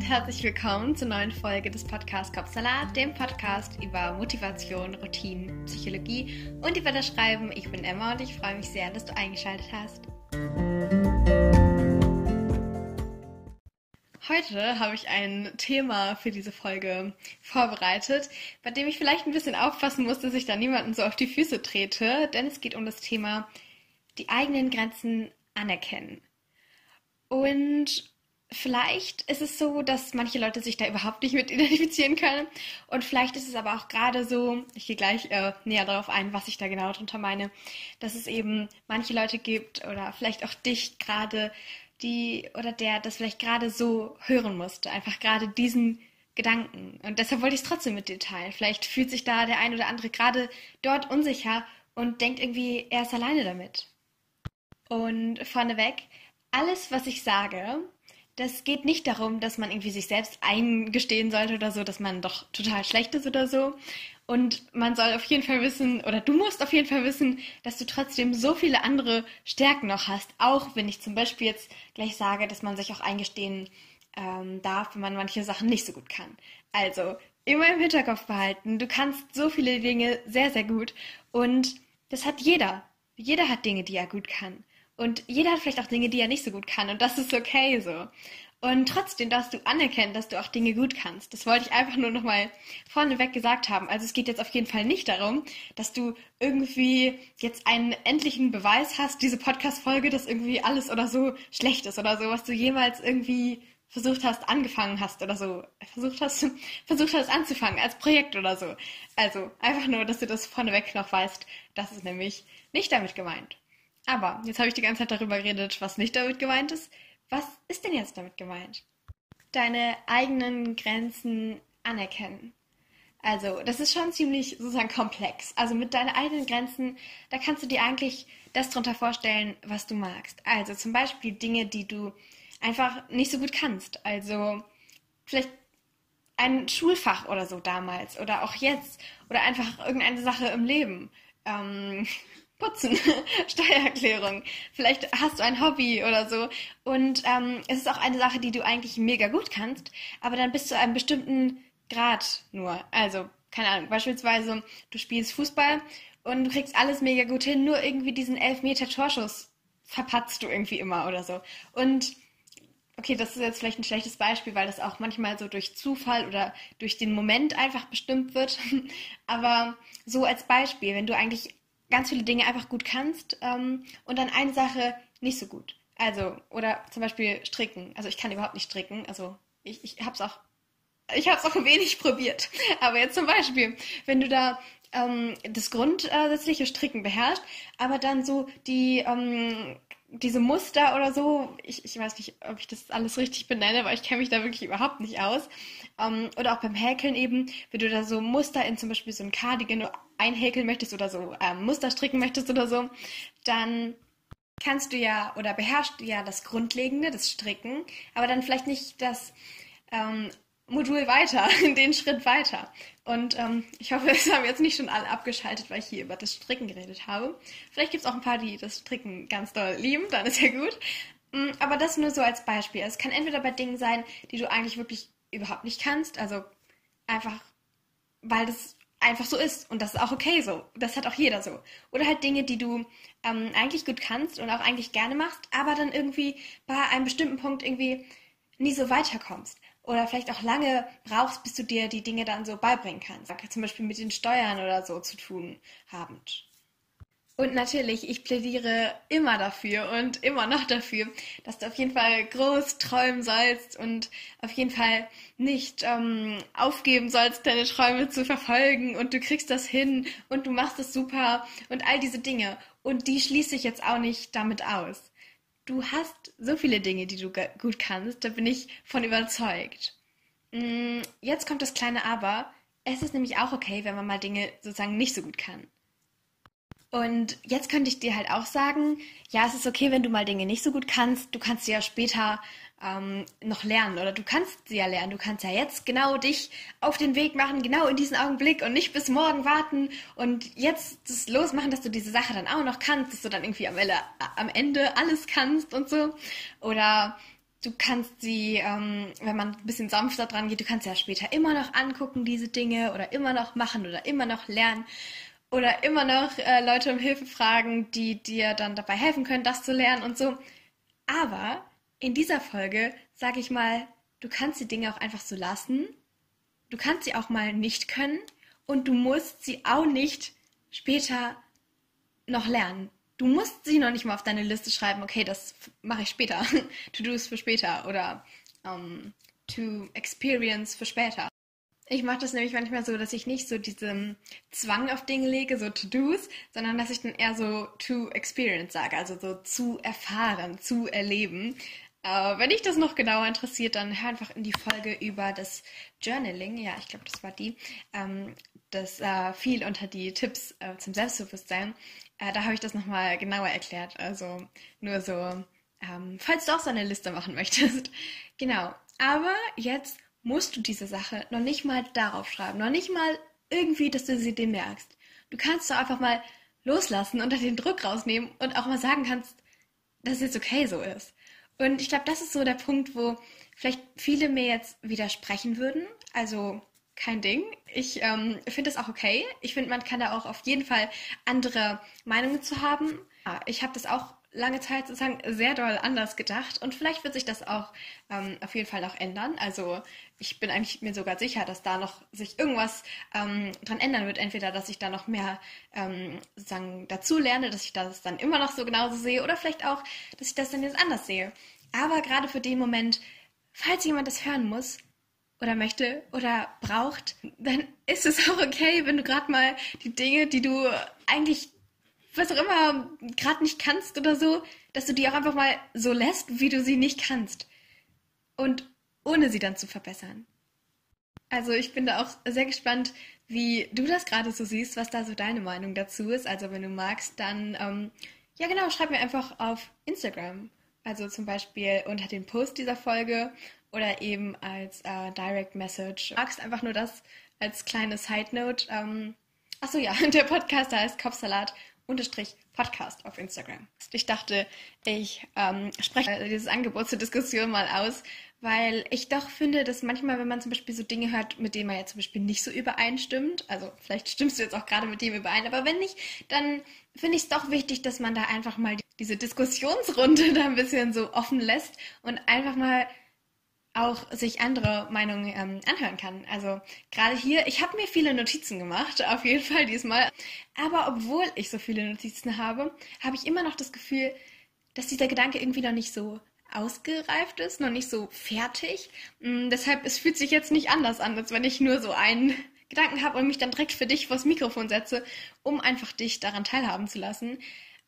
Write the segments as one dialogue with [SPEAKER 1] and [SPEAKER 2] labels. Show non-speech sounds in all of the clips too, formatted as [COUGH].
[SPEAKER 1] und herzlich willkommen zur neuen Folge des Podcasts Kopfsalat, dem Podcast über Motivation, Routinen, Psychologie und über das Schreiben. Ich bin Emma und ich freue mich sehr, dass du eingeschaltet hast. Heute habe ich ein Thema für diese Folge vorbereitet, bei dem ich vielleicht ein bisschen aufpassen muss, dass ich da niemanden so auf die Füße trete, denn es geht um das Thema die eigenen Grenzen anerkennen. Und vielleicht ist es so, dass manche Leute sich da überhaupt nicht mit [LAUGHS] identifizieren können. Und vielleicht ist es aber auch gerade so, ich gehe gleich äh, näher darauf ein, was ich da genau darunter meine, dass es eben manche Leute gibt oder vielleicht auch dich gerade, die oder der das vielleicht gerade so hören musste, einfach gerade diesen Gedanken. Und deshalb wollte ich es trotzdem mit dir teilen. Vielleicht fühlt sich da der ein oder andere gerade dort unsicher und denkt irgendwie, er ist alleine damit. Und vorneweg, alles, was ich sage, das geht nicht darum, dass man irgendwie sich selbst eingestehen sollte oder so, dass man doch total schlecht ist oder so. Und man soll auf jeden Fall wissen, oder du musst auf jeden Fall wissen, dass du trotzdem so viele andere Stärken noch hast. Auch wenn ich zum Beispiel jetzt gleich sage, dass man sich auch eingestehen ähm, darf, wenn man manche Sachen nicht so gut kann. Also immer im Hinterkopf behalten, du kannst so viele Dinge sehr, sehr gut. Und das hat jeder. Jeder hat Dinge, die er gut kann. Und jeder hat vielleicht auch Dinge, die er nicht so gut kann. Und das ist okay so. Und trotzdem darfst du anerkennen, dass du auch Dinge gut kannst. Das wollte ich einfach nur nochmal vorneweg gesagt haben. Also es geht jetzt auf jeden Fall nicht darum, dass du irgendwie jetzt einen endlichen Beweis hast, diese Podcast-Folge, dass irgendwie alles oder so schlecht ist oder so, was du jemals irgendwie versucht hast, angefangen hast oder so, versucht hast, [LAUGHS] versucht hast anzufangen als Projekt oder so. Also einfach nur, dass du das vorneweg noch weißt. Das ist nämlich nicht damit gemeint. Aber jetzt habe ich die ganze Zeit darüber geredet, was nicht damit gemeint ist. Was ist denn jetzt damit gemeint? Deine eigenen Grenzen anerkennen. Also, das ist schon ziemlich sozusagen komplex. Also mit deinen eigenen Grenzen, da kannst du dir eigentlich das drunter vorstellen, was du magst. Also zum Beispiel Dinge, die du einfach nicht so gut kannst. Also vielleicht ein Schulfach oder so damals oder auch jetzt oder einfach irgendeine Sache im Leben. Ähm, Putzen, [LAUGHS] Steuererklärung. Vielleicht hast du ein Hobby oder so. Und ähm, es ist auch eine Sache, die du eigentlich mega gut kannst, aber dann bis zu einem bestimmten Grad nur. Also, keine Ahnung, beispielsweise du spielst Fußball und du kriegst alles mega gut hin, nur irgendwie diesen Elfmeter-Torschuss verpatzt du irgendwie immer oder so. Und okay, das ist jetzt vielleicht ein schlechtes Beispiel, weil das auch manchmal so durch Zufall oder durch den Moment einfach bestimmt wird. [LAUGHS] Aber so als Beispiel, wenn du eigentlich ganz viele Dinge einfach gut kannst ähm, und dann eine Sache nicht so gut. Also, oder zum Beispiel stricken. Also ich kann überhaupt nicht stricken. Also ich, ich habe es auch, ich habe es auch wenig [LAUGHS] probiert. Aber jetzt zum Beispiel, wenn du da ähm, das grundsätzliche Stricken beherrschst, aber dann so die ähm, diese Muster oder so, ich, ich weiß nicht, ob ich das alles richtig benenne, weil ich kenne mich da wirklich überhaupt nicht aus. Ähm, oder auch beim Häkeln eben, wenn du da so Muster in zum Beispiel so ein Cardigan einhäkeln möchtest oder so ähm, Muster stricken möchtest oder so, dann kannst du ja oder beherrschst du ja das Grundlegende, das Stricken, aber dann vielleicht nicht das ähm, Modul weiter, [LAUGHS] den Schritt weiter. Und ähm, ich hoffe, [LAUGHS] es haben jetzt nicht schon alle abgeschaltet, weil ich hier über das Stricken geredet habe. Vielleicht gibt es auch ein paar, die das Stricken ganz doll lieben, dann ist ja gut. Mm, aber das nur so als Beispiel. Es kann entweder bei Dingen sein, die du eigentlich wirklich überhaupt nicht kannst, also einfach, weil das einfach so ist und das ist auch okay so. Das hat auch jeder so. Oder halt Dinge, die du ähm, eigentlich gut kannst und auch eigentlich gerne machst, aber dann irgendwie bei einem bestimmten Punkt irgendwie nie so weiterkommst oder vielleicht auch lange brauchst, bis du dir die Dinge dann so beibringen kannst. Zum Beispiel mit den Steuern oder so zu tun habend. Und natürlich, ich plädiere immer dafür und immer noch dafür, dass du auf jeden Fall groß träumen sollst und auf jeden Fall nicht ähm, aufgeben sollst, deine Träume zu verfolgen und du kriegst das hin und du machst es super und all diese Dinge. Und die schließe ich jetzt auch nicht damit aus du hast so viele Dinge, die du gut kannst, da bin ich von überzeugt. Mm, jetzt kommt das kleine Aber. Es ist nämlich auch okay, wenn man mal Dinge sozusagen nicht so gut kann. Und jetzt könnte ich dir halt auch sagen, ja, es ist okay, wenn du mal Dinge nicht so gut kannst. Du kannst sie ja später ähm, noch lernen oder du kannst sie ja lernen. Du kannst ja jetzt genau dich auf den Weg machen, genau in diesen Augenblick und nicht bis morgen warten und jetzt das losmachen, dass du diese Sache dann auch noch kannst, dass du dann irgendwie am Ende, am Ende alles kannst und so. Oder du kannst sie, ähm, wenn man ein bisschen sanfter dran geht, du kannst ja später immer noch angucken, diese Dinge, oder immer noch machen oder immer noch lernen oder immer noch äh, Leute um Hilfe fragen, die dir dann dabei helfen können, das zu lernen und so. Aber in dieser Folge sage ich mal, du kannst die Dinge auch einfach so lassen. Du kannst sie auch mal nicht können und du musst sie auch nicht später noch lernen. Du musst sie noch nicht mal auf deine Liste schreiben, okay, das mache ich später. [LAUGHS] To-Dos für später oder um, ähm, To Experience für später. Ich mache das nämlich manchmal so, dass ich nicht so diesen Zwang auf Dinge lege, so To-Dos, sondern dass ich dann eher so To Experience sage, also so zu erfahren, zu erleben. Äh, wenn dich das noch genauer interessiert, dann hör einfach in die Folge über das Journaling. Ja, ich glaube, das war die. Ähm, das äh, fiel unter die Tipps äh, zum Selbstbewusstsein. Äh, da habe ich das nochmal genauer erklärt. Also nur so, ähm, falls du auch so eine Liste machen [LAUGHS] möchtest. genau. Aber jetzt musst du diese Sache noch nicht mal darauf schreiben. Noch nicht mal irgendwie, dass du sie dir merkst. Du kannst doch einfach mal loslassen und den Druck rausnehmen und auch mal sagen kannst, dass es jetzt okay so ist. Und ich glaube, das ist so der Punkt, wo vielleicht viele mir jetzt widersprechen würden. Also kein Ding. Ich ähm, finde es auch okay. Ich finde, man kann da auch auf jeden Fall andere Meinungen zu haben. Ich habe das auch lange Zeit sozusagen sehr doll anders gedacht und vielleicht wird sich das auch ähm, auf jeden Fall noch ändern. Also ich bin eigentlich mir sogar sicher, dass da noch sich irgendwas ähm, dran ändern wird. Entweder, dass ich da noch mehr ähm, sozusagen dazu lerne, dass ich das dann immer noch so genauso sehe oder vielleicht auch, dass ich das dann jetzt anders sehe. Aber gerade für den Moment, falls jemand das hören muss, oder möchte oder braucht, dann ist es auch okay, wenn du gerade mal die Dinge, die du eigentlich, was auch immer, gerade nicht kannst oder so, dass du die auch einfach mal so lässt, wie du sie nicht kannst. Und ohne sie dann zu verbessern. Also ich bin da auch sehr gespannt, wie du das gerade so siehst, was da so deine Meinung dazu ist. Also wenn du magst, dann ähm, ja genau, schreib mir einfach auf Instagram. Also zum Beispiel unter dem Post dieser Folge oder eben als äh, Direct Message. Magst einfach nur das als kleine Side Note. Ähm, achso, ja, [LAUGHS] der Podcast heißt Kopfsalat Podcast auf Instagram. Ich dachte, ich ähm, spreche dieses Angebot zur Diskussion mal aus, weil ich doch finde, dass manchmal, wenn man zum Beispiel so Dinge hört, mit denen man ja zum Beispiel nicht so übereinstimmt, also vielleicht stimmst du jetzt auch gerade mit dem überein, aber wenn nicht, dann finde ich es doch wichtig, dass man da einfach mal diese Diskussionsrunde [LAUGHS] da ein bisschen so offen lässt und einfach mal auch sich andere Meinungen ähm, anhören kann. Also gerade hier, ich habe mir viele Notizen gemacht, [LAUGHS] auf jeden Fall diesmal. Aber obwohl ich so viele Notizen habe, habe ich immer noch das Gefühl, dass dieser Gedanke irgendwie noch nicht so ausgereift ist, noch nicht so fertig. Mm, deshalb, es fühlt sich jetzt nicht anders an, als wenn ich nur so einen [LAUGHS] Gedanken habe und mich dann direkt für dich vors Mikrofon setze, um einfach dich daran teilhaben zu lassen.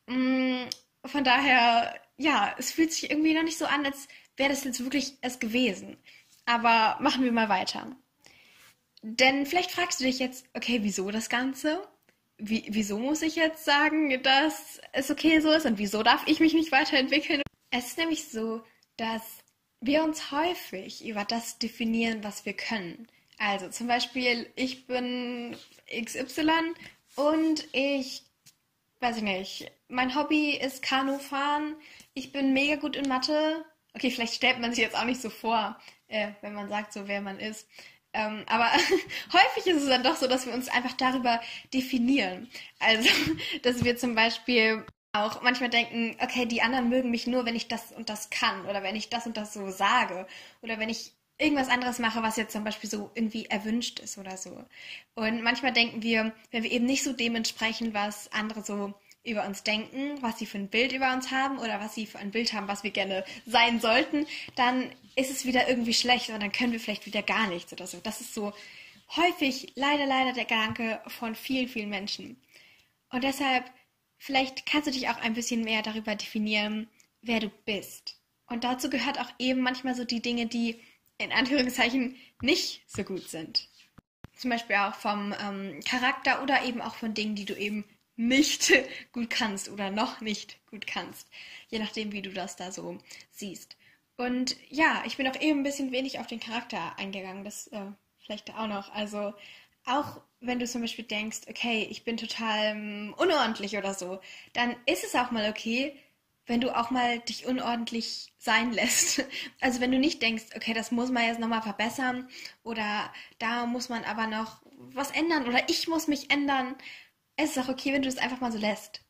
[SPEAKER 1] Mm, von daher, ja, es fühlt sich irgendwie noch nicht so an, als wäre das jetzt wirklich es gewesen. Aber machen wir mal weiter. Denn vielleicht fragst du dich jetzt, okay, wieso das Ganze? Wie, wieso muss ich jetzt sagen, dass es okay so ist und wieso darf ich mich nicht weiterentwickeln? Es ist nämlich so, dass wir uns häufig über das definieren, was wir können. Also zum Beispiel, ich bin XY und ich, weiß ich nicht, mein Hobby ist Kanufahren, ich bin mega gut in Mathe, Okay, vielleicht stellt man sich jetzt auch nicht so vor, äh, wenn man sagt, so wer man ist. Ähm, aber [LAUGHS] häufig ist es dann doch so, dass wir uns einfach darüber definieren. Also, [LAUGHS] dass wir zum Beispiel auch manchmal denken, okay, die anderen mögen mich nur, wenn ich das und das kann oder wenn ich das und das so sage oder wenn ich irgendwas anderes mache, was jetzt zum Beispiel so irgendwie erwünscht ist oder so. Und manchmal denken wir, wenn wir eben nicht so dementsprechend, was andere so über uns denken, was sie für ein Bild über uns haben oder was sie für ein Bild haben, was wir gerne sein sollten, dann ist es wieder irgendwie schlecht und dann können wir vielleicht wieder gar nichts oder so. Das ist so häufig leider, leider der Gedanke von vielen, vielen Menschen. Und deshalb, vielleicht kannst du dich auch ein bisschen mehr darüber definieren, wer du bist. Und dazu gehört auch eben manchmal so die Dinge, die in Anführungszeichen nicht so gut sind. Zum Beispiel auch vom ähm, Charakter oder eben auch von Dingen, die du eben nicht [LAUGHS] gut kannst oder noch nicht gut kannst. Je nachdem, wie du das da so siehst. Und ja, ich bin auch eben ein bisschen wenig auf den Charakter eingegangen. Das äh, vielleicht auch noch. Also auch wenn du zum Beispiel denkst, okay, ich bin total um, ähm, unordentlich oder so, dann ist es auch mal okay, wenn du auch mal dich unordentlich sein lässt. [LAUGHS] Also wenn du nicht denkst, okay, das muss man jetzt nochmal verbessern oder da muss man aber noch was ändern oder ich muss mich ändern. Es ist auch okay, wenn du es einfach mal so lässt.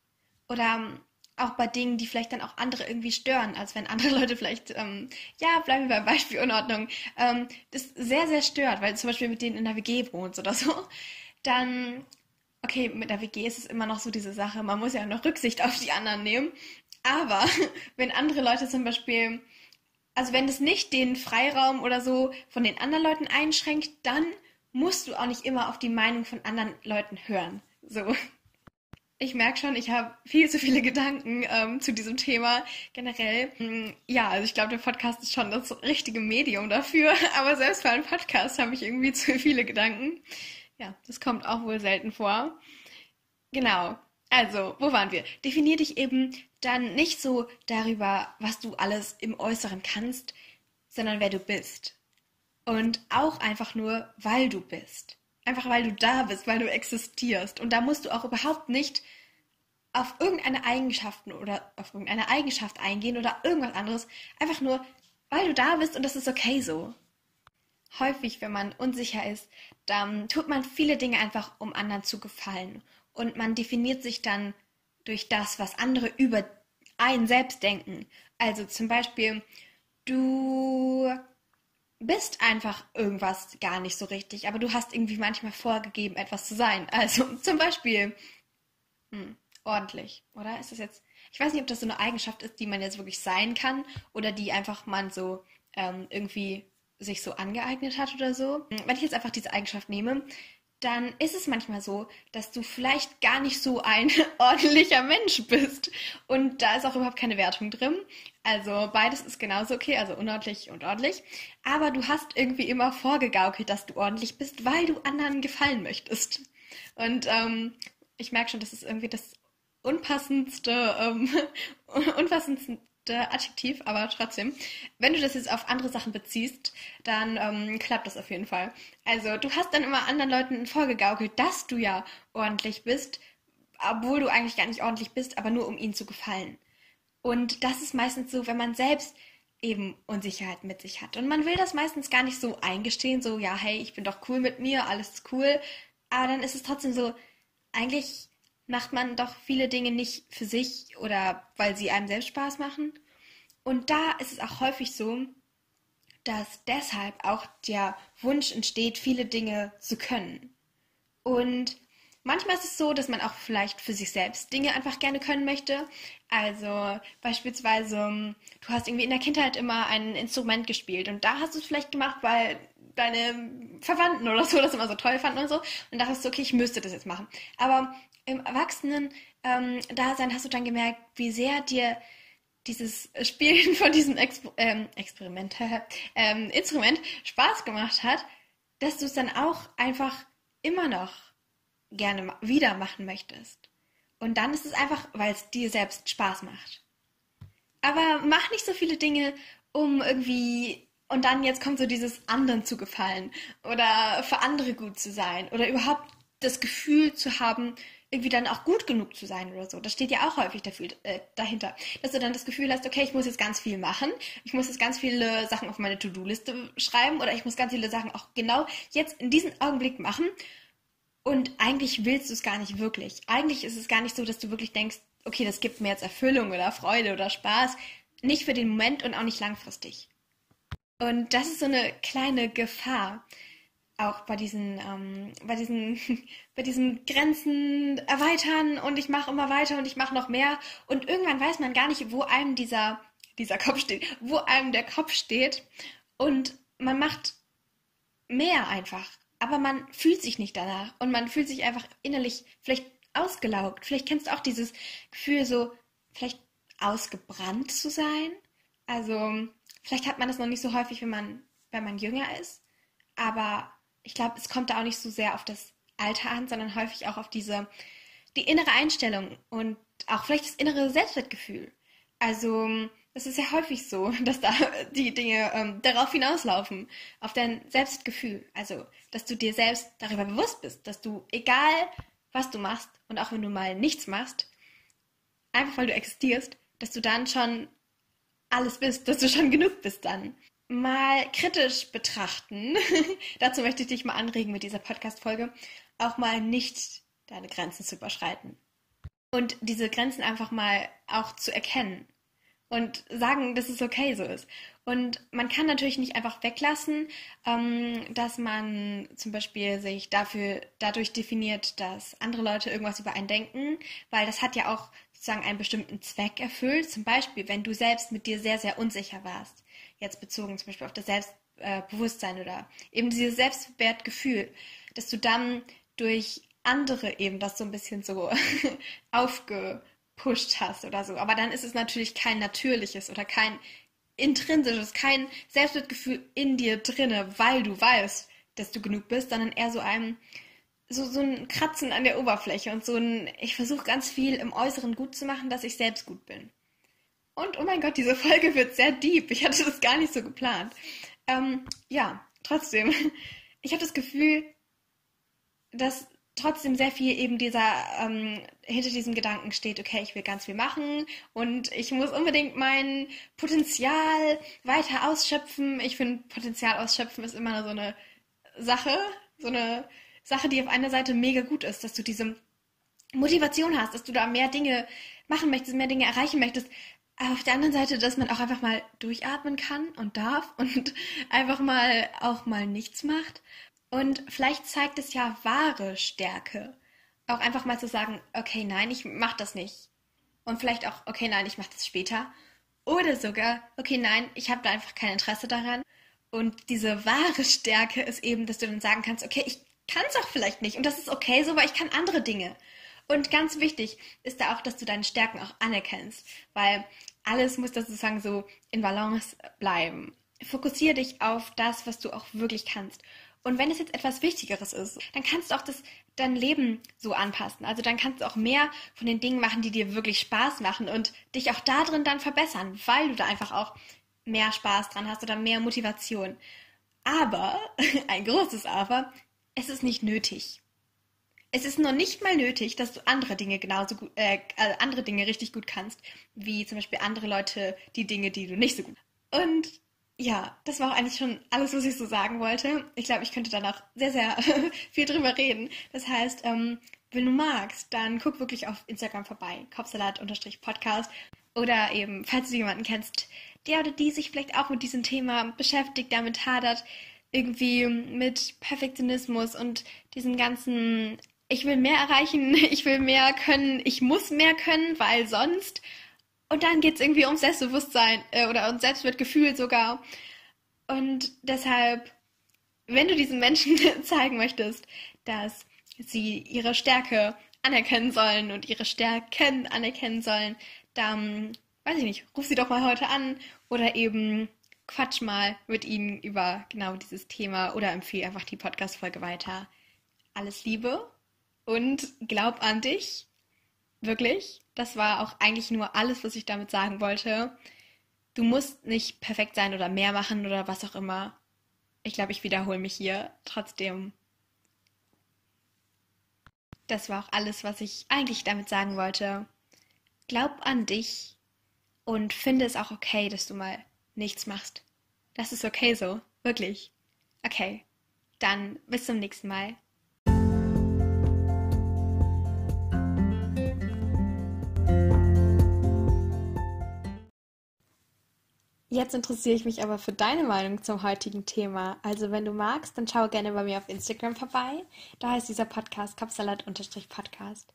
[SPEAKER 1] Oder ähm, auch bei Dingen, die vielleicht dann auch andere irgendwie stören, als wenn andere [LAUGHS] Leute vielleicht, ähm, ja, bleiben wir beim Beispiel Unordnung, ähm, das sehr, sehr stört, weil zum Beispiel mit denen in der WG wohnst oder so, dann, okay, mit der WG ist es immer noch so diese Sache, man muss ja noch Rücksicht auf die anderen nehmen, aber [LAUGHS] wenn andere Leute zum Beispiel, also wenn es nicht den Freiraum oder so von den anderen Leuten einschränkt, dann musst du auch nicht immer auf die Meinung von anderen Leuten hören. So. Ich merke schon, ich habe viel zu viele Gedanken ähm, zu diesem Thema generell. Hm, ja, also ich glaube, der Podcast ist schon das richtige Medium dafür, [LAUGHS] aber selbst für einen Podcast habe ich irgendwie zu viele Gedanken. Ja, das kommt auch wohl selten vor. Genau. Also, wo waren wir? Definier dich eben dann nicht so darüber, was du alles im Äußeren kannst, sondern wer du bist. Und auch einfach nur, weil du bist. Einfach weil du da bist, weil du existierst. Und da musst du auch überhaupt nicht auf irgendeine Eigenschaften oder auf irgendeine Eigenschaft eingehen oder irgendwas anderes. Einfach nur, weil du da bist und das ist okay so. Häufig, wenn man unsicher ist, dann tut man viele Dinge einfach, um anderen zu gefallen. Und man definiert sich dann durch das, was andere über einen selbst denken. Also zum Beispiel, du bist einfach irgendwas gar nicht so richtig, aber du hast irgendwie manchmal vorgegeben, etwas zu sein. [LAUGHS] Also zum Beispiel hm, ordentlich, oder? Ist das jetzt? Ich weiß nicht, ob das so eine Eigenschaft ist, die man jetzt wirklich sein kann oder die einfach man so ähm, irgendwie sich so angeeignet hat oder so. Wenn ich jetzt einfach diese Eigenschaft nehme, dann ist es manchmal so, dass du vielleicht gar nicht so ein [LAUGHS] ordentlicher Mensch bist. Und da ist auch überhaupt keine Wertung drin. Also beides ist genauso okay, also unordentlich und ordentlich. Aber du hast irgendwie immer vorgegaukelt, dass du ordentlich bist, weil du anderen gefallen möchtest. Und ähm, ich merke schon, das ist irgendwie das unpassendste, ähm, [LAUGHS] unpassendste Adjektiv, aber trotzdem. Wenn du das jetzt auf andere Sachen beziehst, dann ähm, klappt das auf jeden Fall. Also du hast dann immer anderen Leuten vorgegaukelt, dass du ja ordentlich bist, obwohl du eigentlich gar nicht ordentlich bist, aber nur um ihnen zu gefallen. Und das ist meistens so, wenn man selbst eben Unsicherheit mit sich hat. Und man will das meistens gar nicht so eingestehen, so, ja, hey, ich bin doch cool mit mir, alles ist cool. Aber dann ist es trotzdem so, eigentlich macht man doch viele Dinge nicht für sich oder weil sie einem selbst Spaß machen. Und da ist es auch häufig so, dass deshalb auch der Wunsch entsteht, viele Dinge zu können. Und manchmal ist es so, dass man auch vielleicht für sich selbst Dinge einfach gerne können möchte. Also beispielsweise, du hast irgendwie in der Kindheit immer ein Instrument gespielt und da hast du es vielleicht gemacht, weil deine Verwandten oder so das immer so toll fanden und so. Und dachtest du, okay, ich müsste das jetzt machen. Aber im Erwachsenen-Dasein ähm, hast du dann gemerkt, wie sehr dir dieses Spielen von diesem Exper ähm, Experiment, [LAUGHS] ähm, Instrument Spaß gemacht hat, dass du es dann auch einfach immer noch gerne wieder machen möchtest. Und dann ist es einfach, weil es dir selbst Spaß macht. Aber mach nicht so viele Dinge, um irgendwie und dann jetzt kommt so dieses anderen zu gefallen oder für andere gut zu sein oder überhaupt das Gefühl zu haben, irgendwie dann auch gut genug zu sein oder so. Das steht ja auch häufig dafür, äh, dahinter. Dass du dann das Gefühl hast, okay, ich muss jetzt ganz viel machen. Ich muss jetzt ganz viele Sachen auf meine To-Do-Liste schreiben oder ich muss ganz viele Sachen auch genau jetzt in diesem Augenblick machen. Und eigentlich willst du es gar nicht wirklich. Eigentlich ist es gar nicht so, dass du wirklich denkst, okay, das gibt mir jetzt Erfüllung oder Freude oder Spaß. Nicht für den Moment und auch nicht langfristig. Und das ist so eine kleine Gefahr, auch bei diesen, ähm, bei diesen, [LAUGHS] bei diesen Grenzen erweitern und ich mache immer weiter und ich mache noch mehr und irgendwann weiß man gar nicht, wo einem dieser, dieser Kopf steht, wo einem der Kopf steht und man macht mehr einfach, aber man fühlt sich nicht danach und man fühlt sich einfach innerlich vielleicht ausgelaugt. Vielleicht kennst du auch dieses Gefühl, so vielleicht ausgebrannt zu sein. Also vielleicht hat man das noch nicht so häufig, wenn man, wenn man jünger ist, aber ich glaube, es kommt da auch nicht so sehr auf das Alter an, sondern häufig auch auf diese, die innere Einstellung und auch vielleicht das innere Selbstwertgefühl. Also, es ist ja häufig so, [LAUGHS] dass da die Dinge ähm, darauf hinauslaufen, auf dein Selbstgefühl. Also, dass du dir selbst darüber bewusst bist, dass du, egal was du machst und auch wenn du mal nichts machst, einfach weil du existierst, dass du dann schon alles bist, dass du schon genug bist dann. Mal kritisch betrachten. [LAUGHS] Dazu möchte ich dich mal anregen mit dieser Podcast-Folge, auch mal nicht deine Grenzen zu überschreiten. Und diese Grenzen einfach mal auch zu erkennen und sagen, dass es okay so ist. Und man kann natürlich nicht einfach weglassen, ähm, dass man zum Beispiel sich dafür dadurch definiert, dass andere Leute irgendwas über einen denken, weil das hat ja auch sozusagen einen bestimmten Zweck erfüllt. Zum Beispiel, wenn du selbst mit dir sehr, sehr unsicher warst, jetzt bezogen zum Beispiel auf das Selbstbewusstsein oder eben dieses Selbstwertgefühl, dass du dann durch andere eben das so ein bisschen so [LAUGHS] aufge gepusht hast oder so. Aber dann ist es natürlich kein natürliches oder kein intrinsisches, kein Selbstwertgefühl in dir drinne, weil du weißt, dass du genug bist, sondern eher so ein so, so ein Kratzen an der Oberfläche und so ein, ich versuche ganz viel im Äußeren gut zu machen, dass ich selbst gut bin. Und oh mein Gott, diese Folge wird sehr deep. Ich hatte das gar nicht so geplant. Ähm, ja, trotzdem. Ich habe das Gefühl, dass trotzdem sehr viel eben dieser ähm, hinter diesem Gedanken steht, okay, ich will ganz viel machen und ich muss unbedingt mein Potenzial weiter ausschöpfen. Ich finde, Potenzial ausschöpfen ist immer so eine Sache, so eine Sache, die auf einer Seite mega gut ist, dass du diese Motivation hast, dass du da mehr Dinge machen möchtest, mehr Dinge erreichen möchtest. Aber auf der anderen Seite, dass man auch einfach mal durchatmen kann und darf [LAUGHS] und einfach mal auch mal nichts macht und vielleicht zeigt es ja wahre Stärke. Auch einfach mal zu sagen, okay, nein, ich mach das nicht. Und vielleicht auch, okay, nein, ich mach das später. Oder sogar, okay, nein, ich habe da einfach kein Interesse daran. Und diese wahre Stärke ist eben, dass du dann sagen kannst, okay, ich kann es auch vielleicht nicht. Und das ist okay so, weil ich kann andere Dinge. Und ganz wichtig ist da auch, dass du deine Stärken auch anerkennst. Weil alles muss da sozusagen so in Balance bleiben. Fokussiere dich auf das, was du auch wirklich kannst. Und wenn es jetzt etwas Wichtigeres ist, dann kannst du auch das, dein Leben so anpassen. Also dann kannst du auch mehr von den Dingen machen, die dir wirklich Spaß machen und dich auch darin dann verbessern, weil du da einfach auch mehr Spaß dran hast oder mehr Motivation. Aber, [LAUGHS] ein großes Aber, es ist nicht nötig. Es ist noch nicht mal nötig, dass du andere Dinge genauso gut, äh, äh andere Dinge richtig gut kannst, wie zum Beispiel andere Leute die Dinge, die du nicht so gut. Und ja, das war auch eigentlich schon alles, was ich so sagen wollte. Ich glaube, ich könnte danach sehr, sehr [LAUGHS] viel drüber reden. Das heißt, ähm, wenn du magst, dann guck wirklich auf Instagram vorbei, Kopfsalat-Podcast. Oder eben, falls du jemanden kennst, der oder die sich vielleicht auch mit diesem Thema beschäftigt, damit hadert, irgendwie mit Perfektionismus und diesen ganzen, ich will mehr erreichen, [LAUGHS] ich will mehr können, ich muss mehr können, weil sonst und dann geht es irgendwie ums Selbstbewusstsein äh, oder ums Selbstwertgefühl sogar. Und deshalb, wenn du diesen Menschen [LAUGHS] zeigen möchtest, dass sie ihre Stärke anerkennen sollen und ihre Stärken anerkennen sollen, dann, weiß ich nicht, ruf sie doch mal heute an oder eben quatsch mal mit ihnen über genau dieses Thema oder empfehle einfach die Podcast-Folge weiter. Alles Liebe und glaub an dich Wirklich. Das war auch eigentlich nur alles, was ich damit sagen wollte. Du musst nicht perfekt sein oder mehr machen oder was auch immer. Ich glaube, ich wiederhole mich hier. Trotzdem. Das war auch alles, was ich eigentlich damit sagen wollte. Glaub an dich und finde es auch okay, dass du mal nichts machst. Das ist okay so. Wirklich. Okay. Dann bis zum nächsten Mal. Jetzt interessiere ich mich aber für deine Meinung zum heutigen Thema. Also wenn du magst, dann schau gerne bei mir auf Instagram vorbei. Da heißt dieser Podcast Kopfsalat-Podcast.